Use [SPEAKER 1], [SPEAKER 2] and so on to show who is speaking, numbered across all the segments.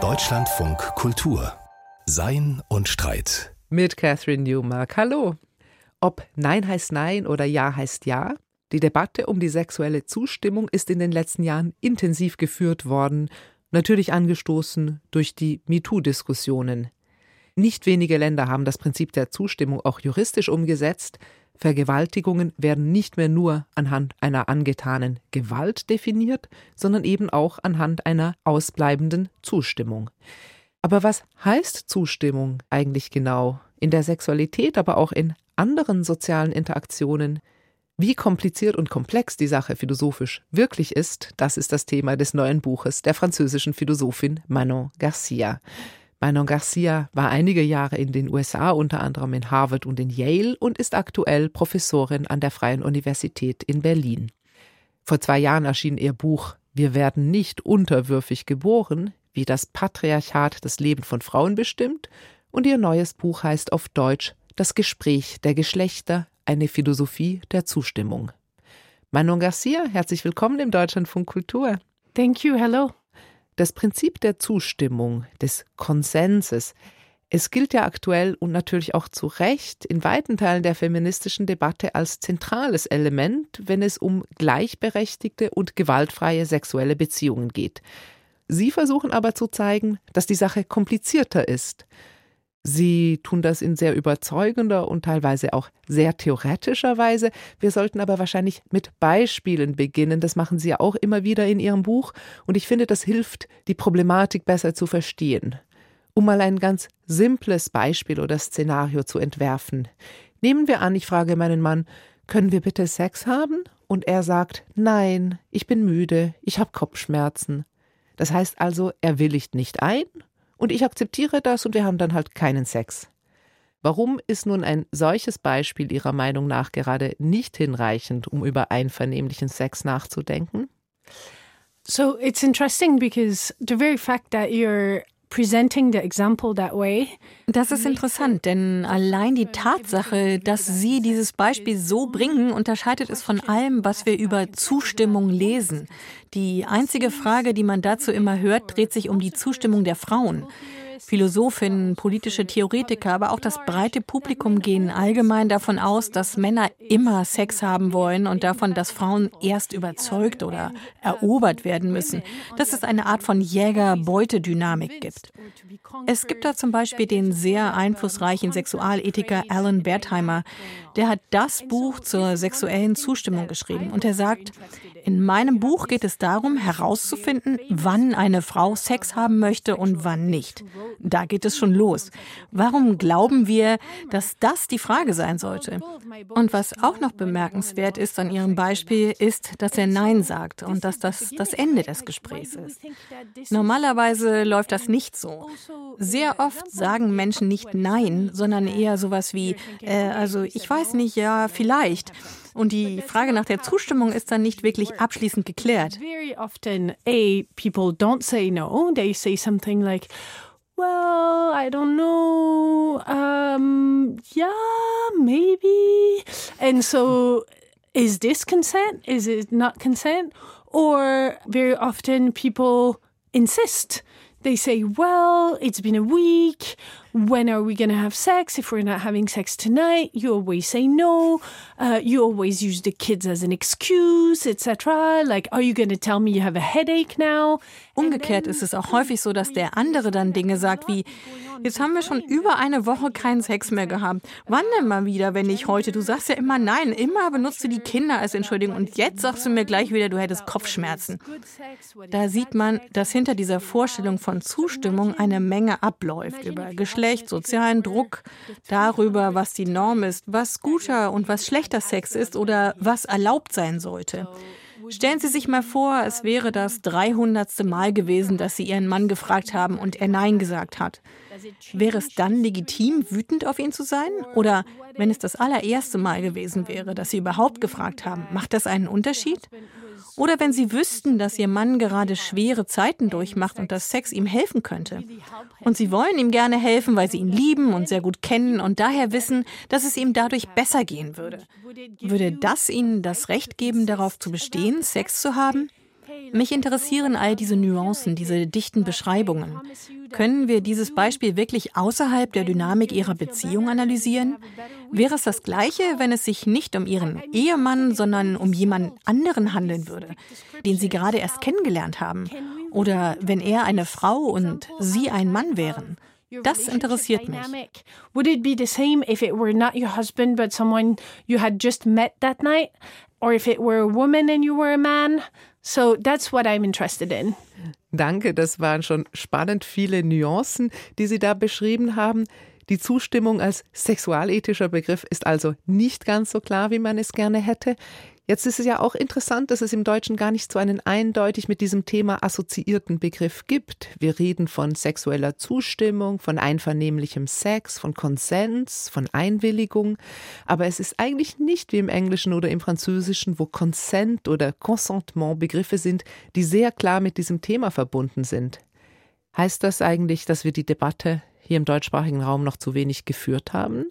[SPEAKER 1] Deutschlandfunk Kultur Sein und Streit
[SPEAKER 2] mit Catherine Newmark. Hallo. Ob Nein heißt Nein oder Ja heißt Ja? Die Debatte um die sexuelle Zustimmung ist in den letzten Jahren intensiv geführt worden, natürlich angestoßen durch die MeToo-Diskussionen. Nicht wenige Länder haben das Prinzip der Zustimmung auch juristisch umgesetzt. Vergewaltigungen werden nicht mehr nur anhand einer angetanen Gewalt definiert, sondern eben auch anhand einer ausbleibenden Zustimmung. Aber was heißt Zustimmung eigentlich genau? In der Sexualität, aber auch in anderen sozialen Interaktionen? Wie kompliziert und komplex die Sache philosophisch wirklich ist, das ist das Thema des neuen Buches der französischen Philosophin Manon Garcia. Manon Garcia war einige Jahre in den USA, unter anderem in Harvard und in Yale und ist aktuell Professorin an der Freien Universität in Berlin. Vor zwei Jahren erschien ihr Buch Wir werden nicht unterwürfig geboren, wie das Patriarchat das Leben von Frauen bestimmt, und ihr neues Buch heißt auf Deutsch Das Gespräch der Geschlechter, eine Philosophie der Zustimmung. Manon Garcia, herzlich willkommen im Deutschlandfunk Kultur.
[SPEAKER 3] Thank you, hello.
[SPEAKER 2] Das Prinzip der Zustimmung, des Konsenses, es gilt ja aktuell und natürlich auch zu Recht in weiten Teilen der feministischen Debatte als zentrales Element, wenn es um gleichberechtigte und gewaltfreie sexuelle Beziehungen geht. Sie versuchen aber zu zeigen, dass die Sache komplizierter ist. Sie tun das in sehr überzeugender und teilweise auch sehr theoretischer Weise. Wir sollten aber wahrscheinlich mit Beispielen beginnen. Das machen Sie ja auch immer wieder in Ihrem Buch. Und ich finde, das hilft, die Problematik besser zu verstehen. Um mal ein ganz simples Beispiel oder Szenario zu entwerfen. Nehmen wir an, ich frage meinen Mann, können wir bitte Sex haben? Und er sagt, nein, ich bin müde, ich habe Kopfschmerzen. Das heißt also, er willigt nicht ein und ich akzeptiere das und wir haben dann halt keinen Sex. Warum ist nun ein solches Beispiel Ihrer Meinung nach gerade nicht hinreichend, um über einvernehmlichen Sex nachzudenken?
[SPEAKER 3] So it's interesting because the very fact that you're
[SPEAKER 4] das ist interessant, denn allein die Tatsache, dass Sie dieses Beispiel so bringen, unterscheidet es von allem, was wir über Zustimmung lesen. Die einzige Frage, die man dazu immer hört, dreht sich um die Zustimmung der Frauen. Philosophinnen, politische Theoretiker, aber auch das breite Publikum gehen allgemein davon aus, dass Männer immer Sex haben wollen und davon, dass Frauen erst überzeugt oder erobert werden müssen, dass es eine Art von Jäger-Beute-Dynamik gibt. Es gibt da zum Beispiel den sehr einflussreichen Sexualethiker Alan Wertheimer, der hat das Buch zur sexuellen Zustimmung geschrieben und er sagt, in meinem Buch geht es darum, herauszufinden, wann eine Frau Sex haben möchte und wann nicht. Da geht es schon los. Warum glauben wir, dass das die Frage sein sollte? Und was auch noch bemerkenswert ist an Ihrem Beispiel, ist, dass er Nein sagt und dass das das Ende des Gesprächs ist. Normalerweise läuft das nicht so. Sehr oft sagen Menschen nicht Nein, sondern eher sowas wie, äh, also ich weiß nicht, ja, vielleicht. Und die Frage nach der Zustimmung ist dann nicht wirklich abschließend geklärt.
[SPEAKER 3] Very often, A, people don't say no. They say something like, well, I don't know. Um, yeah, maybe. And so, is this consent? Is it not consent? Or very often people insist. They say, well, it's been a week. When are we going to have sex? If we're not having sex tonight, you always say no. Uh, you always use the kids as an excuse, etc. Like, are you going to tell me you have a headache now?
[SPEAKER 4] Umgekehrt ist es auch häufig so, dass der andere dann Dinge sagt wie, Jetzt haben wir schon über eine Woche keinen Sex mehr gehabt. Wann denn mal wieder, wenn nicht heute? Du sagst ja immer nein. Immer benutzt du die Kinder als Entschuldigung. Und jetzt sagst du mir gleich wieder, du hättest Kopfschmerzen. Da sieht man, dass hinter dieser Vorstellung von Zustimmung eine Menge abläuft. Über Geschlecht, sozialen Druck, darüber, was die Norm ist, was guter und was schlechter Sex ist oder was erlaubt sein sollte. Stellen Sie sich mal vor, es wäre das 300. Mal gewesen, dass Sie Ihren Mann gefragt haben und er Nein gesagt hat. Wäre es dann legitim, wütend auf ihn zu sein? Oder wenn es das allererste Mal gewesen wäre, dass Sie überhaupt gefragt haben, macht das einen Unterschied? Oder wenn Sie wüssten, dass Ihr Mann gerade schwere Zeiten durchmacht und dass Sex ihm helfen könnte. Und Sie wollen ihm gerne helfen, weil Sie ihn lieben und sehr gut kennen und daher wissen, dass es ihm dadurch besser gehen würde. Würde das Ihnen das Recht geben, darauf zu bestehen, Sex zu haben? Mich interessieren all diese Nuancen, diese dichten Beschreibungen. Können wir dieses Beispiel wirklich außerhalb der Dynamik ihrer Beziehung analysieren? Wäre es das Gleiche, wenn es sich nicht um ihren Ehemann, sondern um jemand anderen handeln würde, den sie gerade erst kennengelernt haben? Oder wenn er eine Frau und sie ein Mann wären? Das interessiert mich.
[SPEAKER 3] Would it be the same if it were not your husband but someone you had just met that night? Or if it were a woman and you were a man? So that's what I'm interested in.
[SPEAKER 2] Danke, das waren schon spannend viele Nuancen, die Sie da beschrieben haben. Die Zustimmung als sexualethischer Begriff ist also nicht ganz so klar, wie man es gerne hätte. Jetzt ist es ja auch interessant, dass es im Deutschen gar nicht so einen eindeutig mit diesem Thema assoziierten Begriff gibt. Wir reden von sexueller Zustimmung, von einvernehmlichem Sex, von Konsens, von Einwilligung. Aber es ist eigentlich nicht wie im Englischen oder im Französischen, wo Consent oder Consentement Begriffe sind, die sehr klar mit diesem Thema verbunden sind. Heißt das eigentlich, dass wir die Debatte hier im deutschsprachigen Raum noch zu wenig geführt haben?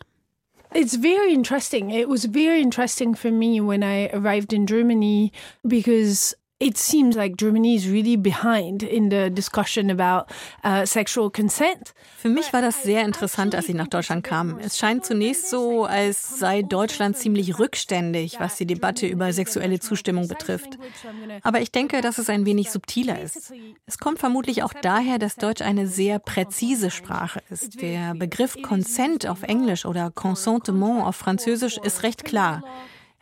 [SPEAKER 3] It's very interesting. It was very interesting for me when I arrived in Germany because it seems like Germany is really behind in the discussion about uh, sexual consent.
[SPEAKER 4] Für mich war das sehr interessant, als ich nach Deutschland kam. Es scheint zunächst so, als sei Deutschland ziemlich rückständig, was die Debatte über sexuelle Zustimmung betrifft. Aber ich denke, dass es ein wenig subtiler ist. Es kommt vermutlich auch daher, dass Deutsch eine sehr präzise Sprache ist. Der Begriff Consent auf Englisch oder Consentement auf Französisch ist recht klar.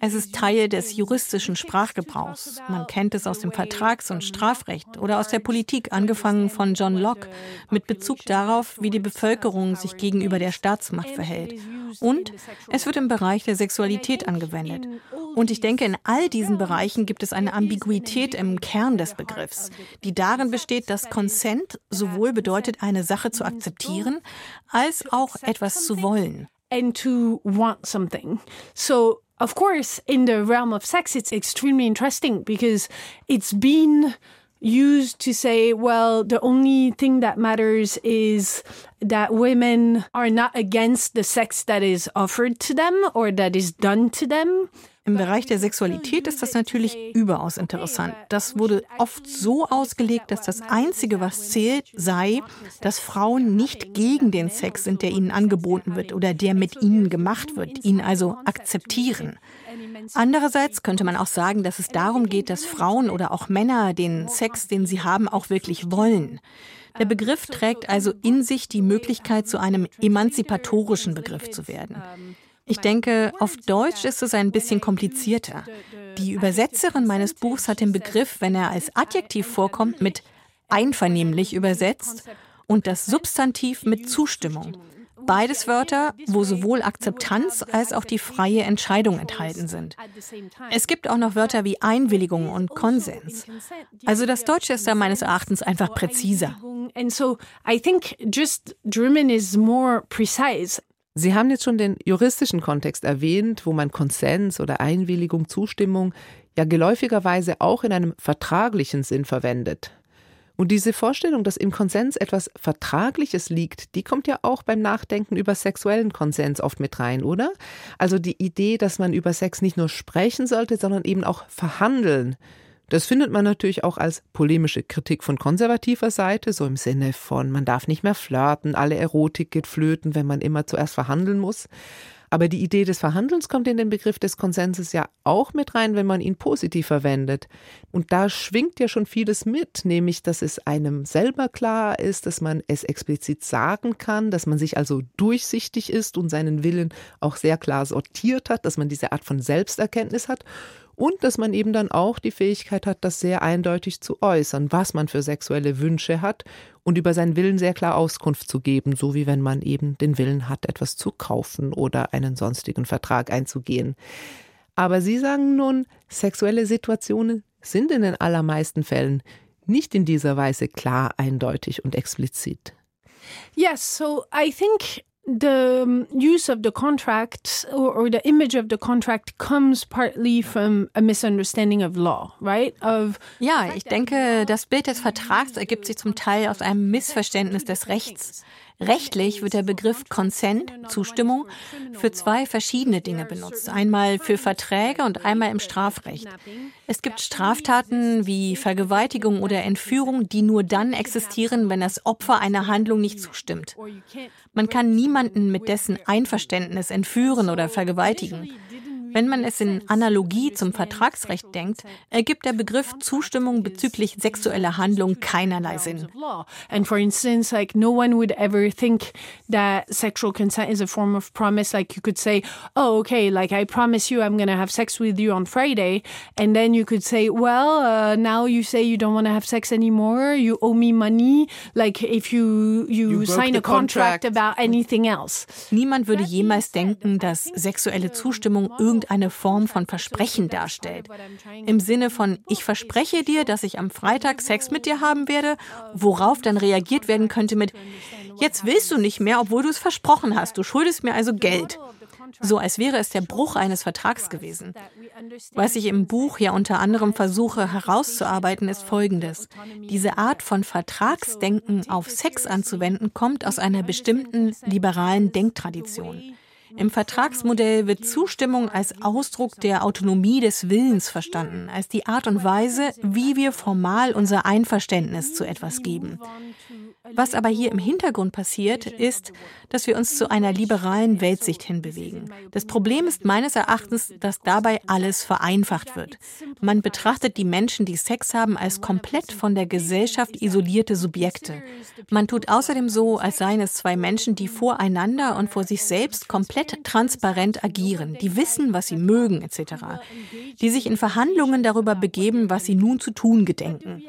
[SPEAKER 4] Es ist Teil des juristischen Sprachgebrauchs. Man kennt es aus dem Vertrags- und Strafrecht oder aus der Politik, angefangen von John Locke, mit Bezug darauf, wie die Bevölkerung sich gegenüber der Staatsmacht verhält. Und es wird im Bereich der Sexualität angewendet. Und ich denke, in all diesen Bereichen gibt es eine Ambiguität im Kern des Begriffs, die darin besteht, dass Consent sowohl bedeutet, eine Sache zu akzeptieren, als auch etwas zu wollen.
[SPEAKER 3] And to want something. So of course, in the realm of sex, it's extremely interesting because it's been used to say, well, the only thing that matters is that women are not against the sex that is offered to them or that is done to them.
[SPEAKER 4] Im Bereich der Sexualität ist das natürlich überaus interessant. Das wurde oft so ausgelegt, dass das Einzige, was zählt, sei, dass Frauen nicht gegen den Sex sind, der ihnen angeboten wird oder der mit ihnen gemacht wird, ihn also akzeptieren. Andererseits könnte man auch sagen, dass es darum geht, dass Frauen oder auch Männer den Sex, den sie haben, auch wirklich wollen. Der Begriff trägt also in sich die Möglichkeit, zu einem emanzipatorischen Begriff zu werden. Ich denke, auf Deutsch ist es ein bisschen komplizierter. Die Übersetzerin meines Buchs hat den Begriff, wenn er als Adjektiv vorkommt, mit einvernehmlich übersetzt und das Substantiv mit Zustimmung. Beides Wörter, wo sowohl Akzeptanz als auch die freie Entscheidung enthalten sind. Es gibt auch noch Wörter wie Einwilligung und Konsens. Also das Deutsche ist da meines Erachtens einfach präziser.
[SPEAKER 3] And so I think just German is more precise.
[SPEAKER 2] Sie haben jetzt schon den juristischen Kontext erwähnt, wo man Konsens oder Einwilligung, Zustimmung ja geläufigerweise auch in einem vertraglichen Sinn verwendet. Und diese Vorstellung, dass im Konsens etwas Vertragliches liegt, die kommt ja auch beim Nachdenken über sexuellen Konsens oft mit rein, oder? Also die Idee, dass man über Sex nicht nur sprechen sollte, sondern eben auch verhandeln. Das findet man natürlich auch als polemische Kritik von konservativer Seite, so im Sinne von, man darf nicht mehr flirten, alle Erotik geht flöten, wenn man immer zuerst verhandeln muss. Aber die Idee des Verhandelns kommt in den Begriff des Konsenses ja auch mit rein, wenn man ihn positiv verwendet. Und da schwingt ja schon vieles mit, nämlich, dass es einem selber klar ist, dass man es explizit sagen kann, dass man sich also durchsichtig ist und seinen Willen auch sehr klar sortiert hat, dass man diese Art von Selbsterkenntnis hat und dass man eben dann auch die Fähigkeit hat, das sehr eindeutig zu äußern, was man für sexuelle Wünsche hat und über seinen Willen sehr klar Auskunft zu geben, so wie wenn man eben den Willen hat, etwas zu kaufen oder einen sonstigen Vertrag einzugehen. Aber Sie sagen nun, sexuelle Situationen sind in den allermeisten Fällen nicht in dieser Weise klar, eindeutig und explizit.
[SPEAKER 3] Yes, so I think the use of the contract or, or, the image of the contract comes partly from a misunderstanding of law, right? Of
[SPEAKER 4] ja, ich denke, das Bild des Vertrags ergibt sich zum Teil aus einem Missverständnis des Rechts. Rechtlich wird der Begriff Consent, Zustimmung, für zwei verschiedene Dinge benutzt. Einmal für Verträge und einmal im Strafrecht. Es gibt Straftaten wie Vergewaltigung oder Entführung, die nur dann existieren, wenn das Opfer einer Handlung nicht zustimmt. Man kann niemanden mit dessen Einverständnis entführen oder vergewaltigen. Wenn man es in Analogie zum Vertragsrecht denkt, ergibt der Begriff Zustimmung bezüglich sexueller Handlung keinerlei Sinn.
[SPEAKER 3] And for instance, like no one would ever think that sexual consent is a form of promise. Like you could say, "Oh, okay, like I promise you, I'm going to have sex with you on Friday," and then you could say, "Well, uh, now you say you don't want to have sex anymore. You owe me money. Like if you you, you sign a contract, contract about anything else."
[SPEAKER 4] Niemand würde jemals denken, dass sexuelle Zustimmung irgendein irgendeine Form von Versprechen darstellt. Im Sinne von, ich verspreche dir, dass ich am Freitag Sex mit dir haben werde, worauf dann reagiert werden könnte mit, jetzt willst du nicht mehr, obwohl du es versprochen hast, du schuldest mir also Geld. So als wäre es der Bruch eines Vertrags gewesen. Was ich im Buch ja unter anderem versuche herauszuarbeiten, ist Folgendes. Diese Art von Vertragsdenken auf Sex anzuwenden, kommt aus einer bestimmten liberalen Denktradition. Im Vertragsmodell wird Zustimmung als Ausdruck der Autonomie des Willens verstanden, als die Art und Weise, wie wir formal unser Einverständnis zu etwas geben. Was aber hier im Hintergrund passiert, ist, dass wir uns zu einer liberalen Weltsicht hinbewegen. Das Problem ist meines Erachtens, dass dabei alles vereinfacht wird. Man betrachtet die Menschen, die Sex haben, als komplett von der Gesellschaft isolierte Subjekte. Man tut außerdem so, als seien es zwei Menschen, die voreinander und vor sich selbst komplett transparent agieren, die wissen, was sie mögen etc., die sich in Verhandlungen darüber begeben, was sie nun zu tun gedenken.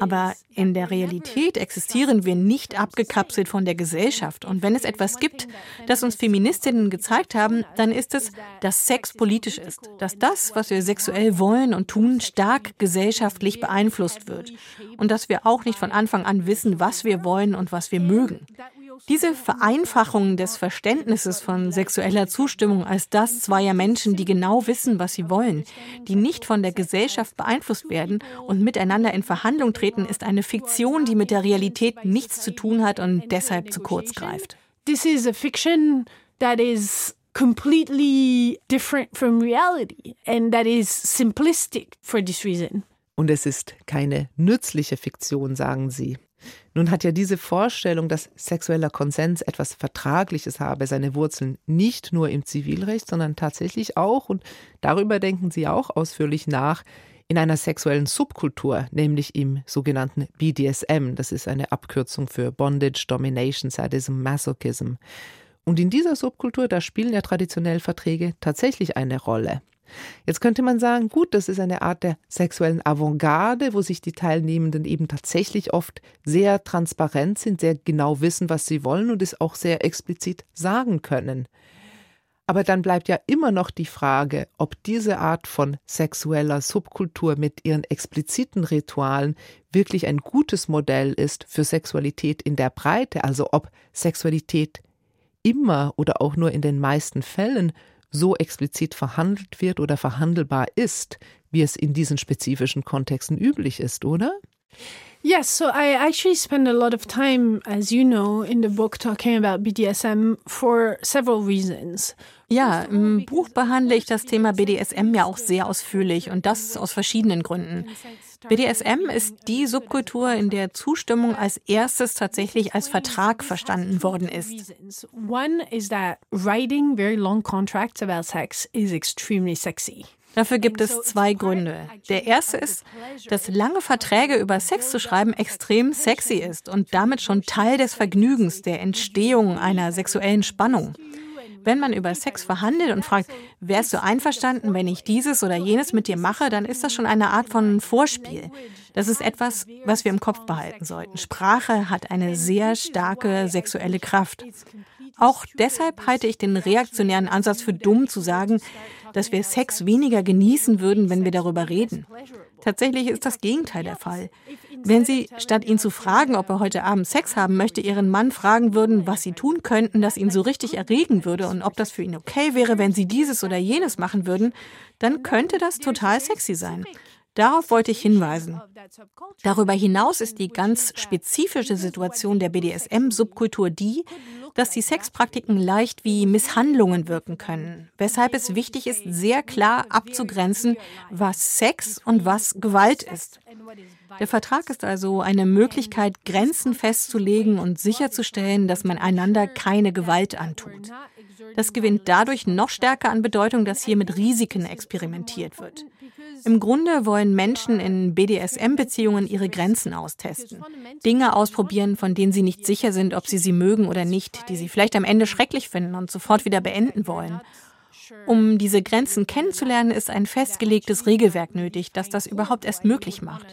[SPEAKER 4] Aber in der Realität existieren wir nicht abgekapselt von der Gesellschaft. Und wenn es etwas gibt, das uns Feministinnen gezeigt haben, dann ist es, dass Sex politisch ist. Dass das, was wir sexuell wollen und tun, stark gesellschaftlich beeinflusst wird. Und dass wir auch nicht von Anfang an wissen, was wir wollen und was wir mögen. Diese Vereinfachung des Verständnisses von sexueller Zustimmung als das zweier Menschen, die genau wissen, was sie wollen, die nicht von der Gesellschaft beeinflusst werden und miteinander in Verhandlung treten, ist eine Fiktion, die mit der Realität nichts zu tun hat und deshalb zu kurz greift.
[SPEAKER 3] This is a fiction that is completely different from reality and that is simplistic for this reason.
[SPEAKER 2] Und es ist keine nützliche Fiktion, sagen Sie. Nun hat ja diese Vorstellung, dass sexueller Konsens etwas Vertragliches habe, seine Wurzeln nicht nur im Zivilrecht, sondern tatsächlich auch, und darüber denken Sie auch ausführlich nach, in einer sexuellen Subkultur, nämlich im sogenannten BDSM. Das ist eine Abkürzung für Bondage, Domination, Sadism, Masochism. Und in dieser Subkultur, da spielen ja traditionell Verträge tatsächlich eine Rolle. Jetzt könnte man sagen, gut, das ist eine Art der sexuellen Avantgarde, wo sich die Teilnehmenden eben tatsächlich oft sehr transparent sind, sehr genau wissen, was sie wollen und es auch sehr explizit sagen können. Aber dann bleibt ja immer noch die Frage, ob diese Art von sexueller Subkultur mit ihren expliziten Ritualen wirklich ein gutes Modell ist für Sexualität in der Breite, also ob Sexualität immer oder auch nur in den meisten Fällen so explizit verhandelt wird oder verhandelbar ist, wie es in diesen spezifischen Kontexten üblich ist, oder?
[SPEAKER 3] Yes, so I actually spend a lot of time, as you know, in the book talking about BDSM for several reasons.
[SPEAKER 4] Ja, im Buch behandle ich das Thema BDSM ja auch sehr ausführlich und das aus verschiedenen Gründen. BDSM ist die Subkultur, in der Zustimmung als erstes tatsächlich als Vertrag verstanden worden ist.
[SPEAKER 3] One is that writing very long contracts about sex is extremely sexy.
[SPEAKER 4] Dafür gibt es zwei Gründe. Der erste ist, dass lange Verträge über Sex zu schreiben extrem sexy ist und damit schon Teil des Vergnügens, der Entstehung einer sexuellen Spannung. Wenn man über Sex verhandelt und fragt, wärst du einverstanden, wenn ich dieses oder jenes mit dir mache, dann ist das schon eine Art von Vorspiel. Das ist etwas, was wir im Kopf behalten sollten. Sprache hat eine sehr starke sexuelle Kraft. Auch deshalb halte ich den reaktionären Ansatz für dumm zu sagen, dass wir Sex weniger genießen würden, wenn wir darüber reden. Tatsächlich ist das Gegenteil der Fall. Wenn Sie, statt ihn zu fragen, ob er heute Abend Sex haben möchte, Ihren Mann fragen würden, was Sie tun könnten, das ihn so richtig erregen würde und ob das für ihn okay wäre, wenn Sie dieses oder jenes machen würden, dann könnte das total sexy sein. Darauf wollte ich hinweisen. Darüber hinaus ist die ganz spezifische Situation der BDSM-Subkultur die, dass die Sexpraktiken leicht wie Misshandlungen wirken können, weshalb es wichtig ist, sehr klar abzugrenzen, was Sex und was Gewalt ist. Der Vertrag ist also eine Möglichkeit, Grenzen festzulegen und sicherzustellen, dass man einander keine Gewalt antut. Das gewinnt dadurch noch stärker an Bedeutung, dass hier mit Risiken experimentiert wird. Im Grunde wollen Menschen in BDSM-Beziehungen ihre Grenzen austesten. Dinge ausprobieren, von denen sie nicht sicher sind, ob sie sie mögen oder nicht, die sie vielleicht am Ende schrecklich finden und sofort wieder beenden wollen. Um diese Grenzen kennenzulernen, ist ein festgelegtes Regelwerk nötig, das das überhaupt erst möglich macht.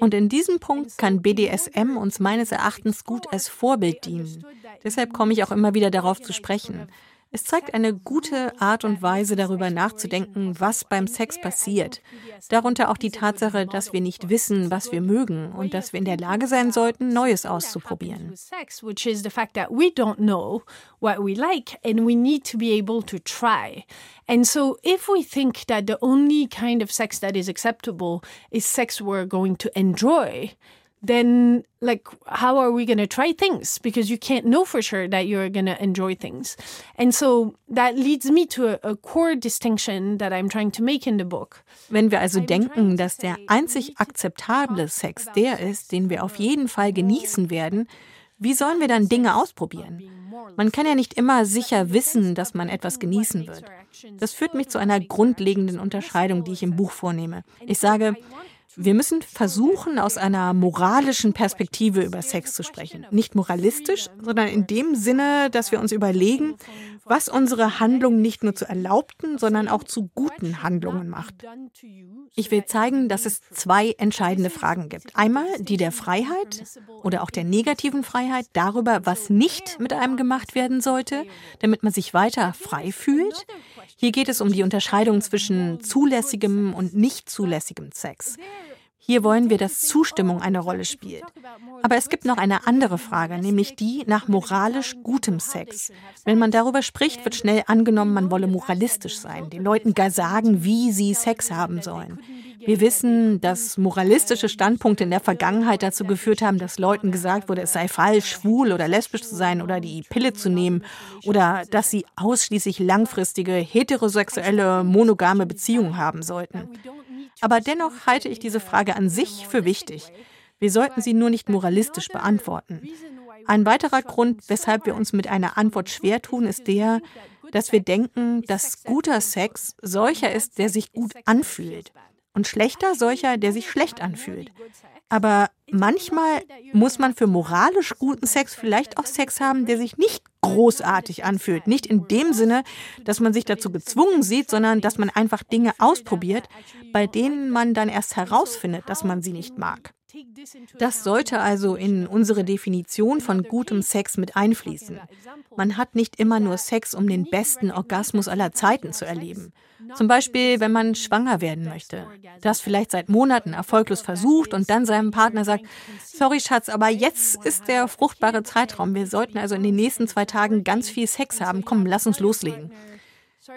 [SPEAKER 4] Und in diesem Punkt kann BDSM uns meines Erachtens gut als Vorbild dienen. Deshalb komme ich auch immer wieder darauf zu sprechen. Es zeigt eine gute Art und Weise, darüber nachzudenken, was beim Sex passiert. Darunter auch die Tatsache, dass wir nicht wissen, was wir mögen und dass wir in der Lage sein sollten, Neues auszuprobieren.
[SPEAKER 3] What we like and we need to be able to try. And so if we think that the only kind of sex that is acceptable is sex we're going to enjoy, then like how are we going to try things? Because you can't know for sure that you're going to enjoy things. And so that leads me to a, a, core distinction that i'm trying to make in the book.
[SPEAKER 4] Wenn wir also denken dass der einzig akzeptable sex der ist den wir auf jeden fall genießen werden wie sollen wir dann dinge ausprobieren? man kann ja nicht immer sicher wissen dass man etwas genießen wird. das führt mich zu einer grundlegenden unterscheidung die ich im buch vornehme. Ich sage wir müssen versuchen, aus einer moralischen Perspektive über Sex zu sprechen. Nicht moralistisch, sondern in dem Sinne, dass wir uns überlegen, was unsere Handlungen nicht nur zu erlaubten, sondern auch zu guten Handlungen macht. Ich will zeigen, dass es zwei entscheidende Fragen gibt. Einmal die der Freiheit oder auch der negativen Freiheit darüber, was nicht mit einem gemacht werden sollte, damit man sich weiter frei fühlt. Hier geht es um die Unterscheidung zwischen zulässigem und nicht zulässigem Sex. Hier wollen wir, dass Zustimmung eine Rolle spielt. Aber es gibt noch eine andere Frage, nämlich die nach moralisch gutem Sex. Wenn man darüber spricht, wird schnell angenommen, man wolle moralistisch sein, den Leuten gar sagen, wie sie Sex haben sollen. Wir wissen, dass moralistische Standpunkte in der Vergangenheit dazu geführt haben, dass Leuten gesagt wurde, es sei falsch, schwul oder lesbisch zu sein oder die Pille zu nehmen oder dass sie ausschließlich langfristige heterosexuelle monogame Beziehungen haben sollten. Aber dennoch halte ich diese Frage an sich für wichtig. Wir sollten sie nur nicht moralistisch beantworten. Ein weiterer Grund, weshalb wir uns mit einer Antwort schwer tun, ist der, dass wir denken, dass guter Sex solcher ist, der sich gut anfühlt und schlechter solcher, der sich schlecht anfühlt. Aber manchmal muss man für moralisch guten Sex vielleicht auch Sex haben, der sich nicht großartig anfühlt. Nicht in dem Sinne, dass man sich dazu gezwungen sieht, sondern dass man einfach Dinge ausprobiert, bei denen man dann erst herausfindet, dass man sie nicht mag. Das sollte also in unsere Definition von gutem Sex mit einfließen. Man hat nicht immer nur Sex, um den besten Orgasmus aller Zeiten zu erleben. Zum Beispiel, wenn man schwanger werden möchte, das vielleicht seit Monaten erfolglos versucht und dann seinem Partner sagt, sorry Schatz, aber jetzt ist der fruchtbare Zeitraum. Wir sollten also in den nächsten zwei Tagen ganz viel Sex haben. Komm, lass uns loslegen.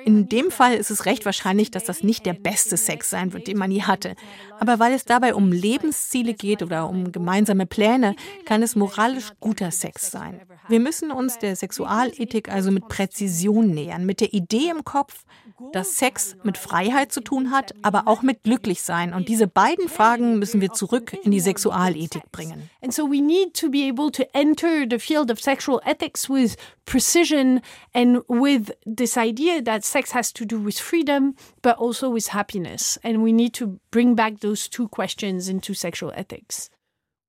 [SPEAKER 4] In dem Fall ist es recht wahrscheinlich, dass das nicht der beste Sex sein wird, den man je hatte. Aber weil es dabei um Lebensziele geht oder um gemeinsame Pläne, kann es moralisch guter Sex sein. Wir müssen uns der Sexualethik also mit Präzision nähern, mit der Idee im Kopf, dass Sex mit Freiheit zu tun hat, aber auch mit Glücklichsein. Und diese beiden Fragen müssen wir zurück in die Sexualethik bringen.
[SPEAKER 3] And so we need to be able to enter the field of sexual ethics with precision and with this idea that sex has to do with freedom, but also with happiness. And we need to bring back those two questions into sexual ethics.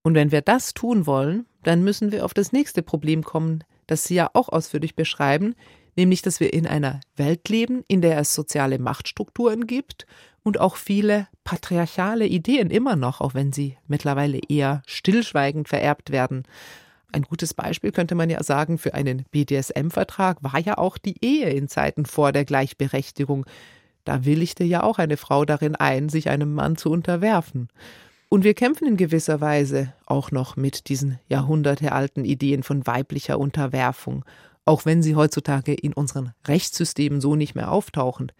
[SPEAKER 2] Und wenn wir das tun wollen, dann müssen wir auf das nächste Problem kommen, das Sie ja auch ausführlich beschreiben, nämlich dass wir in einer Welt leben, in der es soziale Machtstrukturen gibt und auch viele patriarchale Ideen immer noch, auch wenn sie mittlerweile eher stillschweigend vererbt werden. Ein gutes Beispiel könnte man ja sagen für einen BDSM-Vertrag war ja auch die Ehe in Zeiten vor der Gleichberechtigung. Da willigte ja auch eine Frau darin ein, sich einem Mann zu unterwerfen. Und wir kämpfen in gewisser Weise auch noch mit diesen jahrhundertealten Ideen von weiblicher Unterwerfung auch wenn sie heutzutage in unseren Rechtssystemen so nicht mehr auftauchen.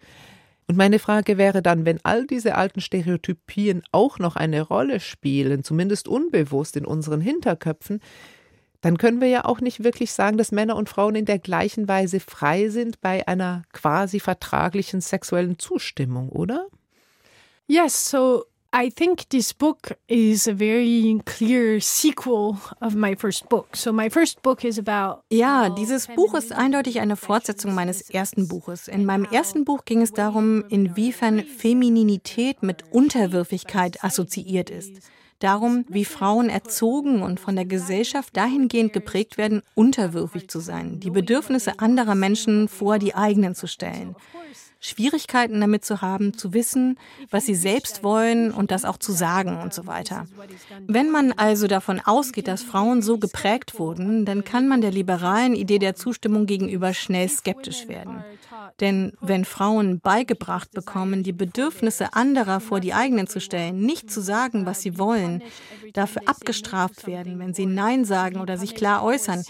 [SPEAKER 2] Und meine Frage wäre dann, wenn all diese alten Stereotypien auch noch eine Rolle spielen, zumindest unbewusst in unseren Hinterköpfen, dann können wir ja auch nicht wirklich sagen, dass Männer und Frauen in der gleichen Weise frei sind bei einer quasi vertraglichen sexuellen Zustimmung, oder?
[SPEAKER 3] Yes, so I think this book is a very clear sequel of my first book. So my first book is about
[SPEAKER 4] Ja, dieses Buch ist eindeutig eine Fortsetzung meines ersten Buches. In meinem ersten Buch ging es darum, inwiefern Femininität mit Unterwürfigkeit assoziiert ist. Darum, wie Frauen erzogen und von der Gesellschaft dahingehend geprägt werden, unterwürfig zu sein, die Bedürfnisse anderer Menschen vor die eigenen zu stellen. Schwierigkeiten damit zu haben, zu wissen, was sie selbst wollen und das auch zu sagen und so weiter. Wenn man also davon ausgeht, dass Frauen so geprägt wurden, dann kann man der liberalen Idee der Zustimmung gegenüber schnell skeptisch werden. Denn wenn Frauen beigebracht bekommen, die Bedürfnisse anderer vor die eigenen zu stellen, nicht zu sagen, was sie wollen, dafür abgestraft werden, wenn sie Nein sagen oder sich klar äußern,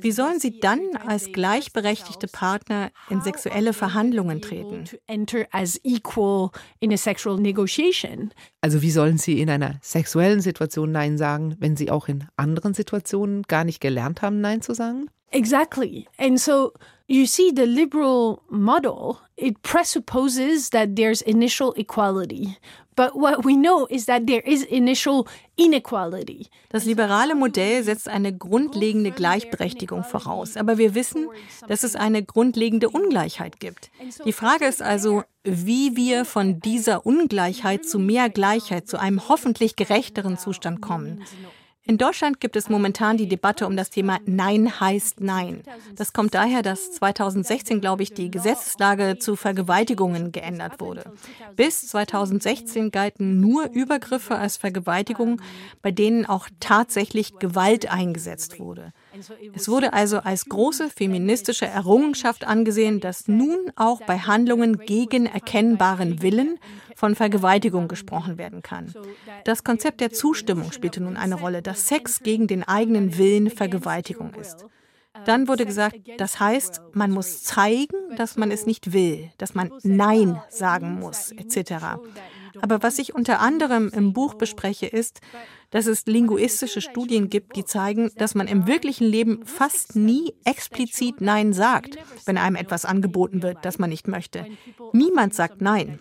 [SPEAKER 4] wie sollen sie dann als gleichberechtigte Partner in sexuelle Verhandlungen treten?
[SPEAKER 2] Also wie sollen sie in einer sexuellen Situation Nein sagen, wenn sie auch in anderen Situationen gar nicht gelernt haben, Nein zu sagen?
[SPEAKER 3] Exactly. And so you see the liberal model, it presupposes that there's initial equality. But what we know is that there is initial inequality.
[SPEAKER 4] Das liberale Modell setzt eine grundlegende Gleichberechtigung voraus, aber wir wissen, dass es eine grundlegende Ungleichheit gibt. Die Frage ist also, wie wir von dieser Ungleichheit zu mehr Gleichheit, zu einem hoffentlich gerechteren Zustand kommen. In Deutschland gibt es momentan die Debatte um das Thema Nein heißt Nein. Das kommt daher, dass 2016, glaube ich, die Gesetzeslage zu Vergewaltigungen geändert wurde. Bis 2016 galten nur Übergriffe als Vergewaltigung, bei denen auch tatsächlich Gewalt eingesetzt wurde. Es wurde also als große feministische Errungenschaft angesehen, dass nun auch bei Handlungen gegen erkennbaren Willen von Vergewaltigung gesprochen werden kann. Das Konzept der Zustimmung spielte nun eine Rolle, dass Sex gegen den eigenen Willen Vergewaltigung ist. Dann wurde gesagt, das heißt, man muss zeigen, dass man es nicht will, dass man Nein sagen muss, etc. Aber was ich unter anderem im Buch bespreche, ist, dass es linguistische Studien gibt, die zeigen, dass man im wirklichen Leben fast nie explizit Nein sagt, wenn einem etwas angeboten wird, das man nicht möchte. Niemand sagt Nein.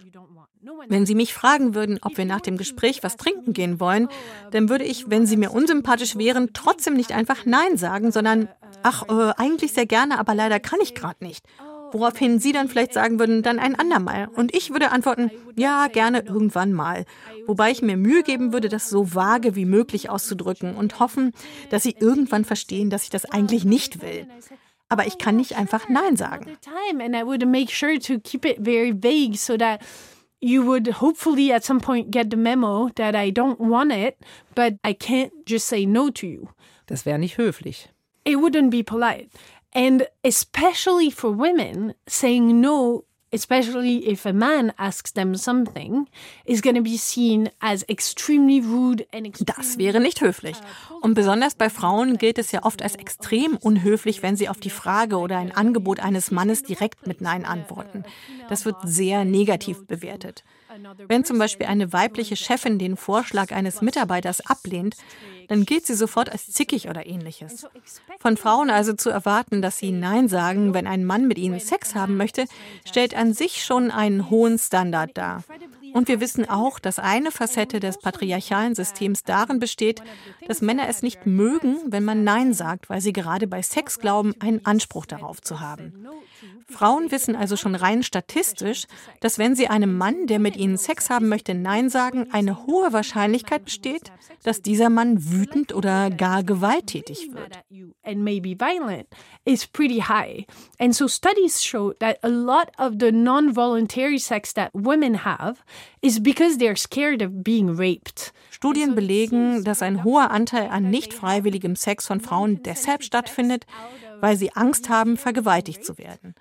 [SPEAKER 4] Wenn Sie mich fragen würden, ob wir nach dem Gespräch was trinken gehen wollen, dann würde ich, wenn Sie mir unsympathisch wären, trotzdem nicht einfach Nein sagen, sondern, ach, äh, eigentlich sehr gerne, aber leider kann ich gerade nicht. Woraufhin Sie dann vielleicht sagen würden, dann ein andermal. Und ich würde antworten, ja, gerne irgendwann mal. Wobei ich mir Mühe geben würde, das so vage wie möglich auszudrücken und hoffen, dass Sie irgendwann verstehen, dass ich das eigentlich nicht will aber ich kann nicht einfach Nein sagen
[SPEAKER 3] you would hopefully at some point get the memo that I don't want it, but I can't just say no to you.
[SPEAKER 2] Das wäre nicht höflich.
[SPEAKER 3] It wouldn't be polite. And especially for women, saying no especially if a man asks them something, is going to be seen as extremely rude and extremely
[SPEAKER 4] Das wäre nicht höflich. Und besonders bei Frauen gilt es ja oft als extrem unhöflich, wenn sie auf die Frage oder ein Angebot eines Mannes direkt mit Nein antworten. Das wird sehr negativ bewertet. Wenn zum Beispiel eine weibliche Chefin den Vorschlag eines Mitarbeiters ablehnt, dann gilt sie sofort als zickig oder ähnliches. Von Frauen also zu erwarten, dass sie Nein sagen, wenn ein Mann mit ihnen Sex haben möchte, stellt an sich schon einen hohen Standard dar. Und wir wissen auch, dass eine Facette des patriarchalen Systems darin besteht, dass Männer es nicht mögen, wenn man Nein sagt, weil sie gerade bei Sex glauben, einen Anspruch darauf zu haben. Frauen wissen also schon rein statistisch, dass wenn sie einem Mann, der mit ihnen Sex haben möchte, Nein sagen, eine hohe Wahrscheinlichkeit besteht, dass dieser Mann wütend oder gar gewalttätig wird.
[SPEAKER 3] And maybe violent is pretty high. And so studies show that a lot of the non-voluntary sex that women have is because they're scared of being raped.
[SPEAKER 4] Studien belegen, dass ein hoher Anteil an nicht freiwilligem Sex von Frauen deshalb stattfindet, weil sie Angst haben, vergewaltigt zu werden.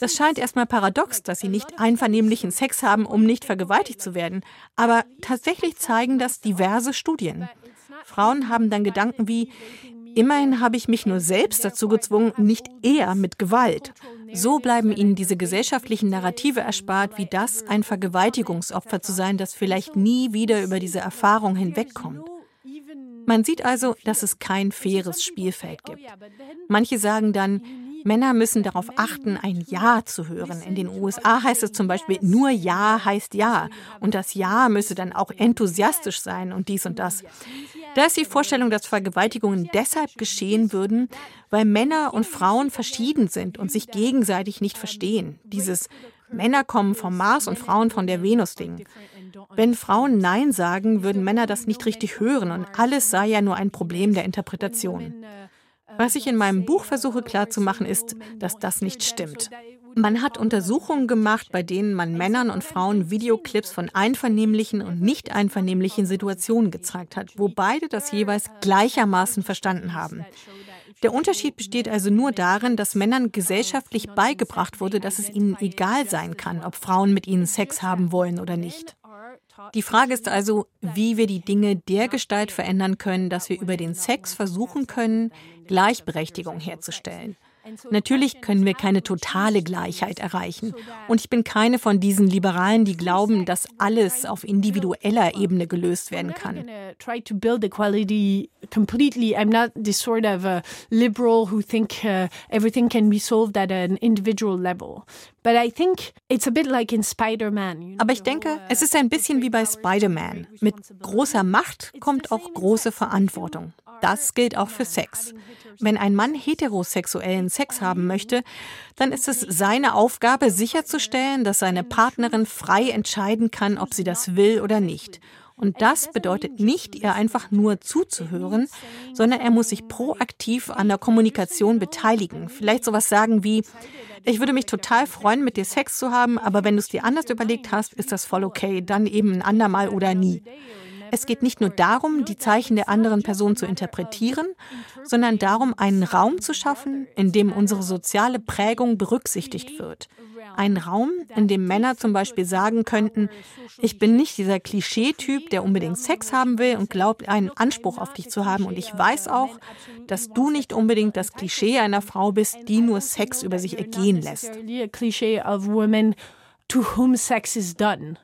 [SPEAKER 4] Das scheint erstmal paradox, dass sie nicht einvernehmlichen Sex haben, um nicht vergewaltigt zu werden. Aber tatsächlich zeigen das diverse Studien. Frauen haben dann Gedanken wie, Immerhin habe ich mich nur selbst dazu gezwungen, nicht eher mit Gewalt. So bleiben ihnen diese gesellschaftlichen Narrative erspart, wie das, ein Vergewaltigungsopfer zu sein, das vielleicht nie wieder über diese Erfahrung hinwegkommt. Man sieht also, dass es kein faires Spielfeld gibt. Manche sagen dann, Männer müssen darauf achten, ein Ja zu hören. In den USA heißt es zum Beispiel, nur Ja heißt Ja. Und das Ja müsse dann auch enthusiastisch sein und dies und das. Da ist die Vorstellung, dass Vergewaltigungen deshalb geschehen würden, weil Männer und Frauen verschieden sind und sich gegenseitig nicht verstehen. Dieses Männer kommen vom Mars und Frauen von der Venus-Ding. Wenn Frauen Nein sagen, würden Männer das nicht richtig hören und alles sei ja nur ein Problem der Interpretation. Was ich in meinem Buch versuche klarzumachen, ist, dass das nicht stimmt. Man hat Untersuchungen gemacht, bei denen man Männern und Frauen Videoclips von einvernehmlichen und nicht einvernehmlichen Situationen gezeigt hat, wo beide das jeweils gleichermaßen verstanden haben. Der Unterschied besteht also nur darin, dass Männern gesellschaftlich beigebracht wurde, dass es ihnen egal sein kann, ob Frauen mit ihnen Sex haben wollen oder nicht. Die Frage ist also, wie wir die Dinge dergestalt verändern können, dass wir über den Sex versuchen können, Gleichberechtigung herzustellen. Natürlich können wir keine totale Gleichheit erreichen. Und ich bin keine von diesen Liberalen, die glauben, dass alles auf individueller Ebene gelöst werden kann.
[SPEAKER 3] Uh.
[SPEAKER 4] Aber ich denke, es ist ein bisschen wie bei Spider-Man. Mit großer Macht kommt auch große Verantwortung. Das gilt auch für Sex. Wenn ein Mann heterosexuellen Sex haben möchte, dann ist es seine Aufgabe sicherzustellen, dass seine Partnerin frei entscheiden kann, ob sie das will oder nicht. Und das bedeutet nicht, ihr einfach nur zuzuhören, sondern er muss sich proaktiv an der Kommunikation beteiligen. Vielleicht sowas sagen wie, ich würde mich total freuen, mit dir Sex zu haben, aber wenn du es dir anders überlegt hast, ist das voll okay, dann eben ein andermal oder nie. Es geht nicht nur darum, die Zeichen der anderen Person zu interpretieren, sondern darum, einen Raum zu schaffen, in dem unsere soziale Prägung berücksichtigt wird. Ein Raum, in dem Männer zum Beispiel sagen könnten, ich bin nicht dieser Klischeetyp, der unbedingt Sex haben will und glaubt, einen Anspruch auf dich zu haben. Und ich weiß auch, dass du nicht unbedingt das Klischee einer Frau bist, die nur Sex über sich ergehen lässt.
[SPEAKER 3] To whom sex is done.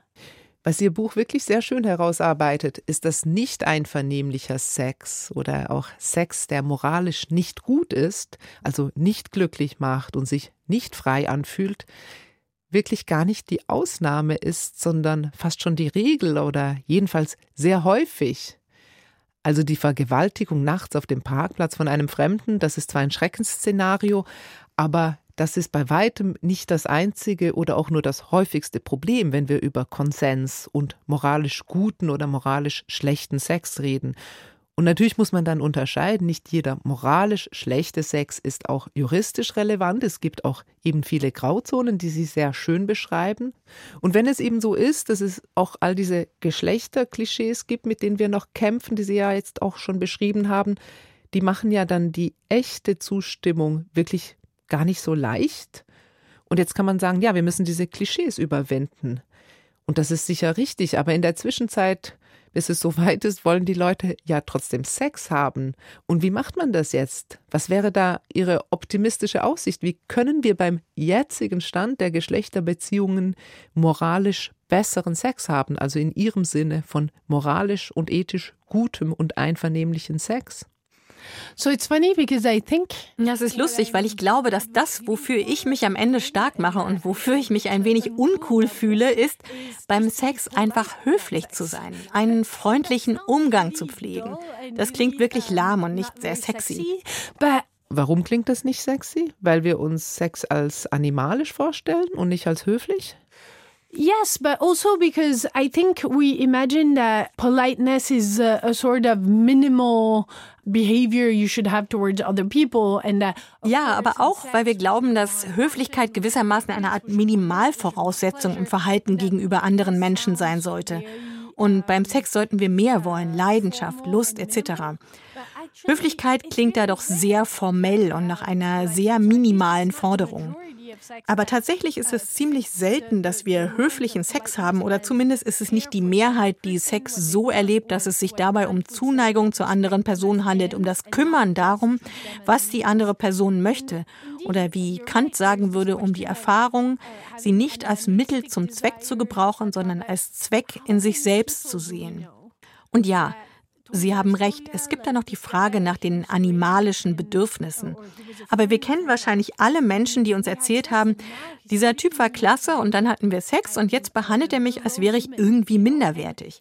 [SPEAKER 2] Was Ihr Buch wirklich sehr schön herausarbeitet, ist, dass nicht einvernehmlicher Sex oder auch Sex, der moralisch nicht gut ist, also nicht glücklich macht und sich nicht frei anfühlt, wirklich gar nicht die Ausnahme ist, sondern fast schon die Regel oder jedenfalls sehr häufig. Also die Vergewaltigung nachts auf dem Parkplatz von einem Fremden, das ist zwar ein Schreckensszenario, aber das ist bei weitem nicht das einzige oder auch nur das häufigste Problem, wenn wir über Konsens und moralisch guten oder moralisch schlechten Sex reden. Und natürlich muss man dann unterscheiden, nicht jeder moralisch schlechte Sex ist auch juristisch relevant. Es gibt auch eben viele Grauzonen, die Sie sehr schön beschreiben. Und wenn es eben so ist, dass es auch all diese Geschlechterklischees gibt, mit denen wir noch kämpfen, die Sie ja jetzt auch schon beschrieben haben, die machen ja dann die echte Zustimmung wirklich gar nicht so leicht. Und jetzt kann man sagen, ja, wir müssen diese Klischees überwinden. Und das ist sicher richtig, aber in der Zwischenzeit, bis es so weit ist, wollen die Leute ja trotzdem Sex haben. Und wie macht man das jetzt? Was wäre da Ihre optimistische Aussicht? Wie können wir beim jetzigen Stand der Geschlechterbeziehungen moralisch besseren Sex haben, also in Ihrem Sinne von moralisch und ethisch gutem und einvernehmlichen Sex?
[SPEAKER 3] So it's funny because I think
[SPEAKER 4] das ist lustig, weil ich glaube, dass das, wofür ich mich am Ende stark mache und wofür ich mich ein wenig uncool fühle, ist, beim Sex einfach höflich zu sein, einen freundlichen Umgang zu pflegen. Das klingt wirklich lahm und nicht sehr sexy.
[SPEAKER 2] Warum klingt das nicht sexy? Weil wir uns Sex als animalisch vorstellen und nicht als höflich?
[SPEAKER 3] Yes, but also because I think we imagine that politeness is a, a sort of minimal behavior you should have towards other people and that
[SPEAKER 4] Ja, aber auch, weil wir glauben, dass Höflichkeit gewissermaßen eine Art Minimalvoraussetzung im Verhalten gegenüber anderen Menschen sein sollte. Und beim Sex sollten wir mehr wollen, Leidenschaft, Lust etc. Höflichkeit klingt da doch sehr formell und nach einer sehr minimalen Forderung. Aber tatsächlich ist es ziemlich selten, dass wir höflichen Sex haben oder zumindest ist es nicht die Mehrheit, die Sex so erlebt, dass es sich dabei um Zuneigung zur anderen Person handelt, um das Kümmern darum, was die andere Person möchte oder wie Kant sagen würde, um die Erfahrung, sie nicht als Mittel zum Zweck zu gebrauchen, sondern als Zweck in sich selbst zu sehen. Und ja, Sie haben recht, es gibt da noch die Frage nach den animalischen Bedürfnissen. Aber wir kennen wahrscheinlich alle Menschen, die uns erzählt haben, dieser Typ war klasse und dann hatten wir Sex und jetzt behandelt er mich, als wäre ich irgendwie minderwertig.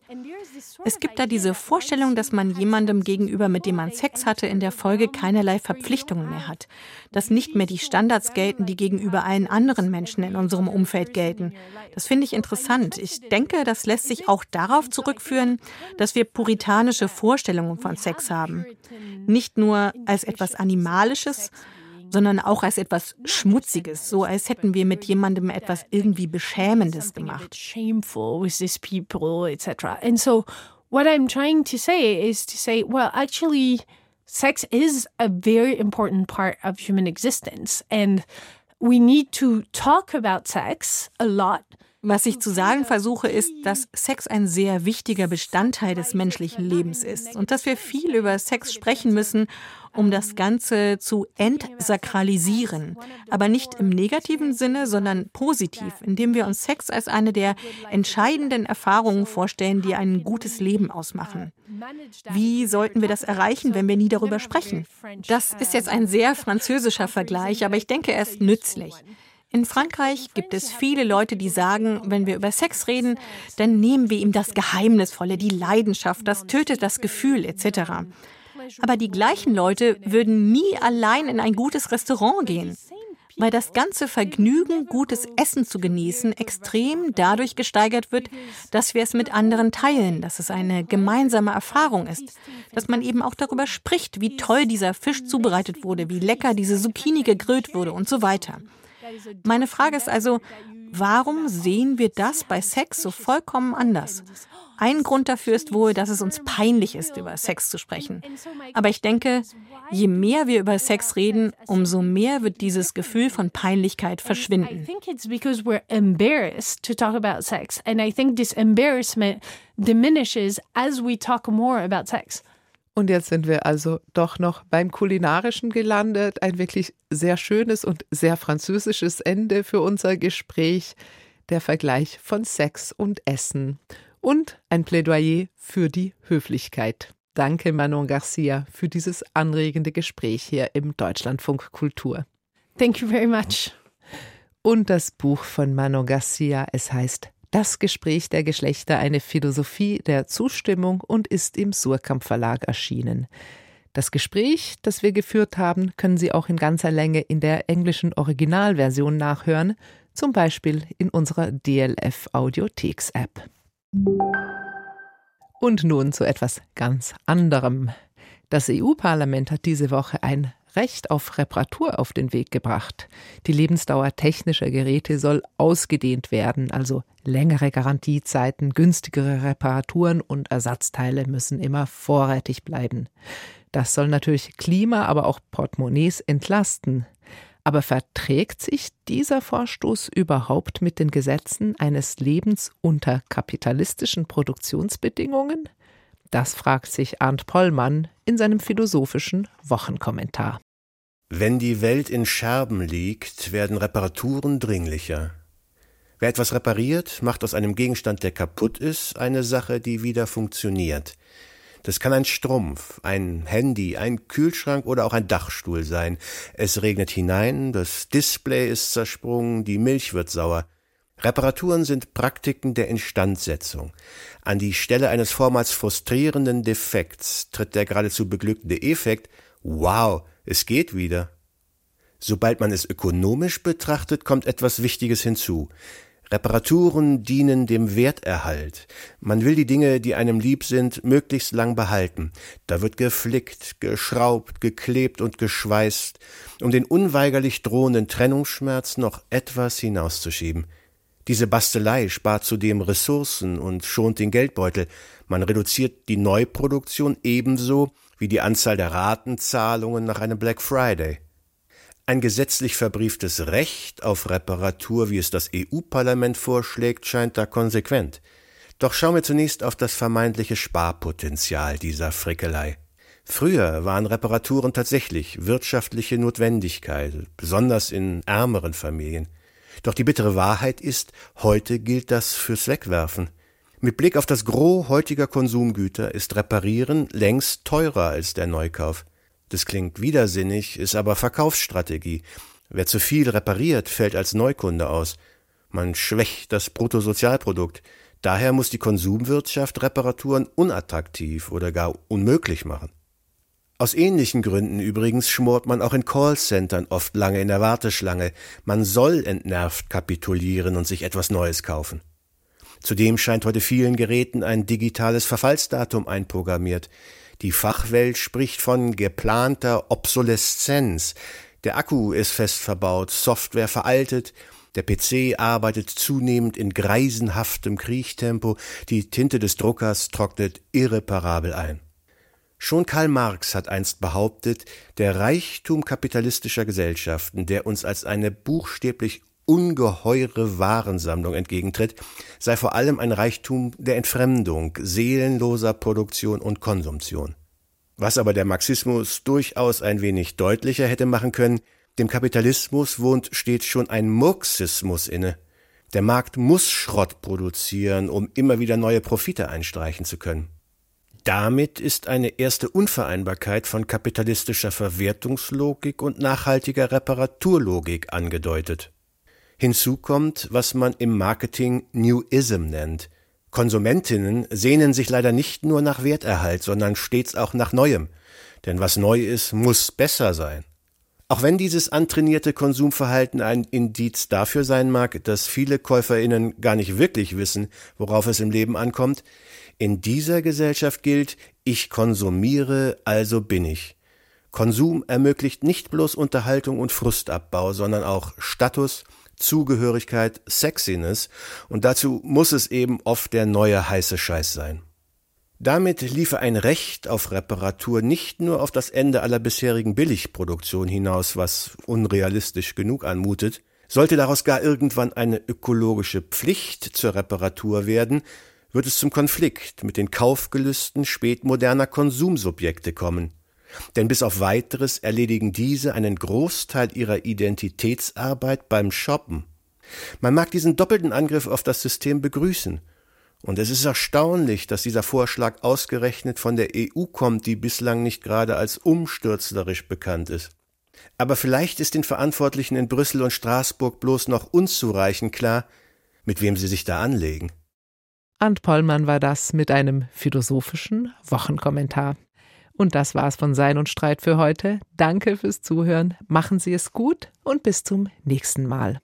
[SPEAKER 4] Es gibt da diese Vorstellung, dass man jemandem gegenüber, mit dem man Sex hatte, in der Folge keinerlei Verpflichtungen mehr hat. Dass nicht mehr die Standards gelten, die gegenüber allen anderen Menschen in unserem Umfeld gelten. Das finde ich interessant. Ich denke, das lässt sich auch darauf zurückführen, dass wir puritanische Vorstellungen von Sex haben. Nicht nur als etwas Animalisches, sondern auch als etwas Schmutziges, so als hätten wir mit jemandem etwas irgendwie Beschämendes gemacht.
[SPEAKER 3] Shameful with these people, etc. And so what I'm trying to say is to say, well, actually, sex is a very important part of human existence, and we need to talk about sex a lot.
[SPEAKER 4] Was ich zu sagen versuche, ist, dass Sex ein sehr wichtiger Bestandteil des menschlichen Lebens ist und dass wir viel über Sex sprechen müssen um das Ganze zu entsakralisieren. Aber nicht im negativen Sinne, sondern positiv, indem wir uns Sex als eine der entscheidenden Erfahrungen vorstellen, die ein gutes Leben ausmachen. Wie sollten wir das erreichen, wenn wir nie darüber sprechen? Das ist jetzt ein sehr französischer Vergleich, aber ich denke, er ist nützlich. In Frankreich gibt es viele Leute, die sagen, wenn wir über Sex reden, dann nehmen wir ihm das Geheimnisvolle, die Leidenschaft, das tötet das Gefühl etc. Aber die gleichen Leute würden nie allein in ein gutes Restaurant gehen, weil das ganze Vergnügen, gutes Essen zu genießen, extrem dadurch gesteigert wird, dass wir es mit anderen teilen, dass es eine gemeinsame Erfahrung ist, dass man eben auch darüber spricht, wie toll dieser Fisch zubereitet wurde, wie lecker diese Zucchini gegrillt wurde und so weiter. Meine Frage ist also, warum sehen wir das bei Sex so vollkommen anders? Ein Grund dafür ist wohl, dass es uns peinlich ist, über Sex zu sprechen. Aber ich denke, je mehr wir über Sex reden, umso mehr wird dieses Gefühl von Peinlichkeit verschwinden. I think it's because we're embarrassed to talk about sex. And I think this embarrassment diminishes as we talk more about sex.
[SPEAKER 2] Und jetzt sind wir also doch noch beim Kulinarischen gelandet. Ein wirklich sehr schönes und sehr französisches Ende für unser Gespräch. Der Vergleich von Sex und Essen und ein Plädoyer für die Höflichkeit. Danke, Manon Garcia, für dieses anregende Gespräch hier im Deutschlandfunk Kultur.
[SPEAKER 3] Thank you very much.
[SPEAKER 2] Und das Buch von Manon Garcia, es heißt Das Gespräch der Geschlechter, eine Philosophie der Zustimmung und ist im Surkamp Verlag erschienen. Das Gespräch, das wir geführt haben, können Sie auch in ganzer Länge in der englischen Originalversion nachhören, zum Beispiel in unserer DLF Audiotheks App. Und nun zu etwas ganz anderem. Das EU-Parlament hat diese Woche ein Recht auf Reparatur auf den Weg gebracht. Die Lebensdauer technischer Geräte soll ausgedehnt werden, also längere Garantiezeiten, günstigere Reparaturen und Ersatzteile müssen immer vorrätig bleiben. Das soll natürlich Klima, aber auch Portemonnaies entlasten. Aber verträgt sich dieser Vorstoß überhaupt mit den Gesetzen eines Lebens unter kapitalistischen Produktionsbedingungen? Das fragt sich Arndt Pollmann in seinem philosophischen Wochenkommentar.
[SPEAKER 5] Wenn die Welt in Scherben liegt, werden Reparaturen dringlicher. Wer etwas repariert, macht aus einem Gegenstand, der kaputt ist, eine Sache, die wieder funktioniert. Das kann ein Strumpf, ein Handy, ein Kühlschrank oder auch ein Dachstuhl sein. Es regnet hinein, das Display ist zersprungen, die Milch wird sauer. Reparaturen sind Praktiken der Instandsetzung. An die Stelle eines vormals frustrierenden Defekts tritt der geradezu beglückende Effekt, wow, es geht wieder. Sobald man es ökonomisch betrachtet, kommt etwas Wichtiges hinzu. Reparaturen dienen dem Werterhalt. Man will die Dinge, die einem lieb sind, möglichst lang behalten. Da wird geflickt, geschraubt, geklebt und geschweißt, um den unweigerlich drohenden Trennungsschmerz noch etwas hinauszuschieben. Diese Bastelei spart zudem Ressourcen und schont den Geldbeutel. Man reduziert die Neuproduktion ebenso wie die Anzahl der Ratenzahlungen nach einem Black Friday. Ein gesetzlich verbrieftes Recht auf Reparatur, wie es das EU-Parlament vorschlägt, scheint da konsequent. Doch schauen wir zunächst auf das vermeintliche Sparpotenzial dieser Frickelei. Früher waren Reparaturen tatsächlich wirtschaftliche Notwendigkeit, besonders in ärmeren Familien. Doch die bittere Wahrheit ist, heute gilt das fürs Wegwerfen. Mit Blick auf das Gros heutiger Konsumgüter ist Reparieren längst teurer als der Neukauf. Das klingt widersinnig, ist aber Verkaufsstrategie. Wer zu viel repariert, fällt als Neukunde aus. Man schwächt das Bruttosozialprodukt. Daher muss die Konsumwirtschaft Reparaturen unattraktiv oder gar unmöglich machen. Aus ähnlichen Gründen übrigens schmort man auch in Callcentern oft lange in der Warteschlange. Man soll entnervt kapitulieren und sich etwas Neues kaufen. Zudem scheint heute vielen Geräten ein digitales Verfallsdatum einprogrammiert. Die Fachwelt spricht von geplanter Obsoleszenz. Der Akku ist fest verbaut, Software veraltet, der PC arbeitet zunehmend in greisenhaftem Kriechtempo, die Tinte des Druckers trocknet irreparabel ein. Schon Karl Marx hat einst behauptet, der Reichtum kapitalistischer Gesellschaften, der uns als eine buchstäblich ungeheure Warensammlung entgegentritt, sei vor allem ein Reichtum der Entfremdung, seelenloser Produktion und Konsumtion. Was aber der Marxismus durchaus ein wenig deutlicher hätte machen können, dem Kapitalismus wohnt stets schon ein Murxismus inne. Der Markt muss Schrott produzieren, um immer wieder neue Profite einstreichen zu können. Damit ist eine erste Unvereinbarkeit von kapitalistischer Verwertungslogik und nachhaltiger Reparaturlogik angedeutet. Hinzu kommt, was man im Marketing Newism nennt. Konsumentinnen sehnen sich leider nicht nur nach Werterhalt, sondern stets auch nach Neuem. Denn was neu ist, muss besser sein. Auch wenn dieses antrainierte Konsumverhalten ein Indiz dafür sein mag, dass viele Käuferinnen gar nicht wirklich wissen, worauf es im Leben ankommt, in dieser Gesellschaft gilt, ich konsumiere, also bin ich. Konsum ermöglicht nicht bloß Unterhaltung und Frustabbau, sondern auch Status, Zugehörigkeit, Sexiness, und dazu muss es eben oft der neue heiße Scheiß sein. Damit liefe ein Recht auf Reparatur nicht nur auf das Ende aller bisherigen Billigproduktion hinaus, was unrealistisch genug anmutet, sollte daraus gar irgendwann eine ökologische Pflicht zur Reparatur werden, wird es zum Konflikt mit den Kaufgelüsten spätmoderner Konsumsubjekte kommen. Denn bis auf weiteres erledigen diese einen Großteil ihrer Identitätsarbeit beim Shoppen. Man mag diesen doppelten Angriff auf das System begrüßen. Und es ist erstaunlich, dass dieser Vorschlag ausgerechnet von der EU kommt, die bislang nicht gerade als umstürzlerisch bekannt ist. Aber vielleicht ist den Verantwortlichen in Brüssel und Straßburg bloß noch unzureichend klar, mit wem sie sich da anlegen.
[SPEAKER 2] Ant Pollmann war das mit einem philosophischen Wochenkommentar. Und das war's von Sein und Streit für heute. Danke fürs Zuhören. Machen Sie es gut und bis zum nächsten Mal.